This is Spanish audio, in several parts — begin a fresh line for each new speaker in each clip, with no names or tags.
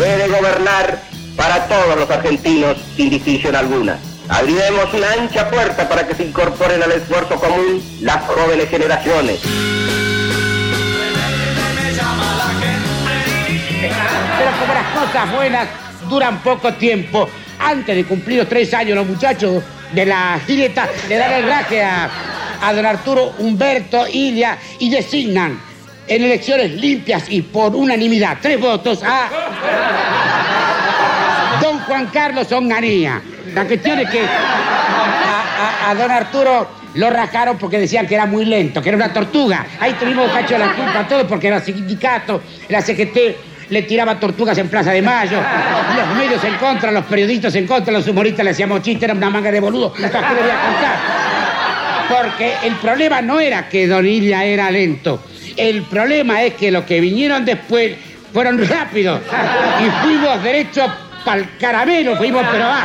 debe gobernar para todos los argentinos sin distinción alguna. Abriremos una ancha puerta para que se incorporen al esfuerzo común las jóvenes generaciones.
Pero como las cosas buenas duran poco tiempo, antes de cumplir los tres años, los muchachos de la gileta le dan el raje a, a don Arturo Humberto Ilia y designan en elecciones limpias y por unanimidad, tres votos a don Juan Carlos Onganía. La cuestión es que a, a- a don Arturo lo rajaron porque decían que era muy lento, que era una tortuga. Ahí tuvimos cacho la culpa todo porque era sindicato, la CGT le tiraba tortugas en Plaza de Mayo, los medios en contra, los periodistas en contra, los humoristas le hacíamos chistes, era una manga de boludo. ¿Para qué le voy a contar? Porque el problema no era que Don Ilia era lento. El problema es que los que vinieron después fueron rápidos. Y fuimos derecho para el caramelo, fuimos, pero va,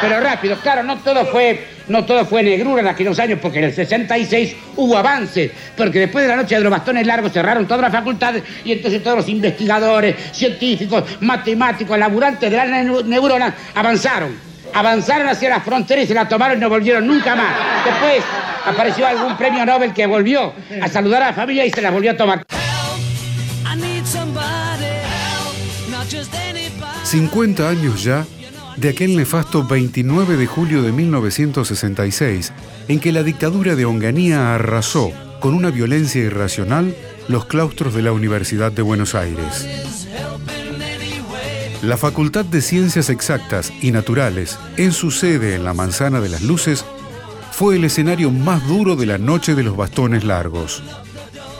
pero rápido. Claro, no todo fue, no todo fue negrura en aquellos años, porque en el 66 hubo avances, porque después de la noche de los bastones largos cerraron todas las facultades y entonces todos los investigadores, científicos, matemáticos, laburantes de las neu- neuronas avanzaron avanzaron hacia las fronteras y se la tomaron y no volvieron nunca más. Después apareció algún premio Nobel que volvió a saludar a la familia y se la volvió a tomar.
I need somebody help, not just anybody.
50 años ya de aquel nefasto 29 de julio de 1966, en que la dictadura de Onganía arrasó con una violencia irracional los claustros de la Universidad de Buenos Aires. La Facultad de Ciencias Exactas y Naturales, en su sede en la Manzana de las Luces, fue el escenario más duro de la Noche de los Bastones Largos.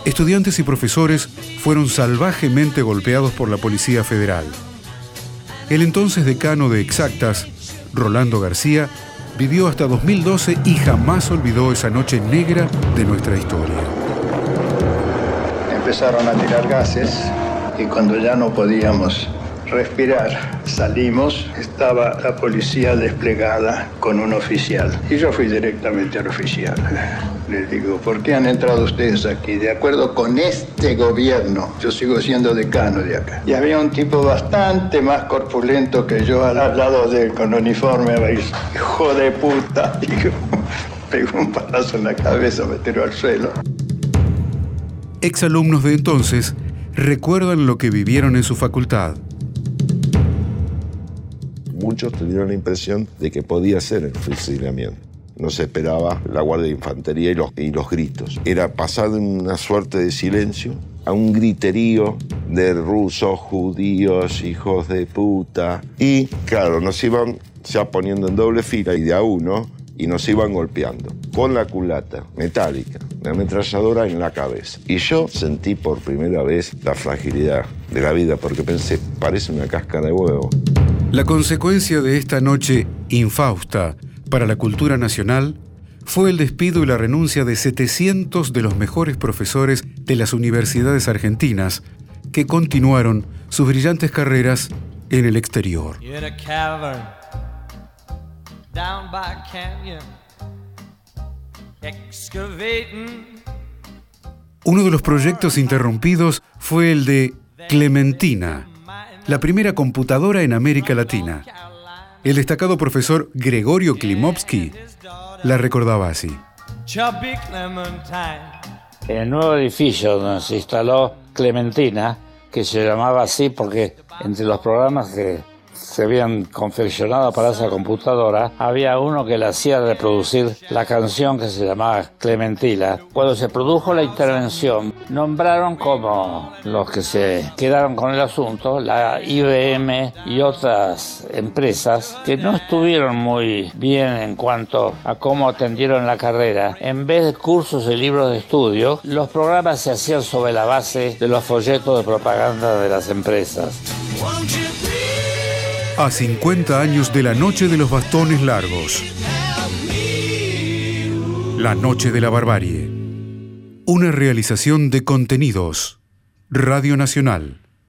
Estudiantes y profesores fueron salvajemente golpeados por la Policía Federal. El entonces decano de Exactas, Rolando García, vivió hasta 2012 y jamás olvidó esa noche negra de nuestra historia.
Empezaron a tirar gases y cuando ya no podíamos respirar, salimos, estaba la policía desplegada con un oficial. Y yo fui directamente al oficial. Les digo, ¿por qué han entrado ustedes aquí? De acuerdo con este gobierno, yo sigo siendo decano de acá. Y había un tipo bastante más corpulento que yo al, lado de él, con uniforme, hijo de puta. Digo, pegó un palazo en la cabeza, me tiró al suelo.
Exalumnos de entonces recuerdan lo que vivieron en su facultad.
Muchos tenían la impresión de que podía ser el fusilamiento. No se esperaba la Guardia de Infantería y los, y los gritos. Era pasado en una suerte de silencio a un griterío de rusos, judíos, hijos de puta. Y claro, nos iban ya poniendo en doble fila y de a uno y nos iban golpeando con la culata metálica, la ametralladora en la cabeza. Y yo sentí por primera vez la fragilidad de la vida porque pensé, parece una cáscara de huevo.
La consecuencia de esta noche infausta para la cultura nacional fue el despido y la renuncia de 700 de los mejores profesores de las universidades argentinas que continuaron sus brillantes carreras en el exterior. Uno de los proyectos interrumpidos fue el de Clementina, la primera computadora en América Latina. El destacado profesor Gregorio Klimovsky la recordaba así.
En el nuevo edificio donde se instaló Clementina, que se llamaba así porque entre los programas que se habían confeccionado para esa computadora, había uno que le hacía reproducir la canción que se llamaba Clementina. Cuando se produjo la intervención, nombraron como los que se quedaron con el asunto, la IBM y otras empresas que no estuvieron muy bien en cuanto a cómo atendieron la carrera. En vez de cursos y libros de estudio, los programas se hacían sobre la base de los folletos de propaganda de las empresas.
A 50 años de la Noche de los Bastones Largos. La Noche de la Barbarie. Una realización de contenidos. Radio Nacional.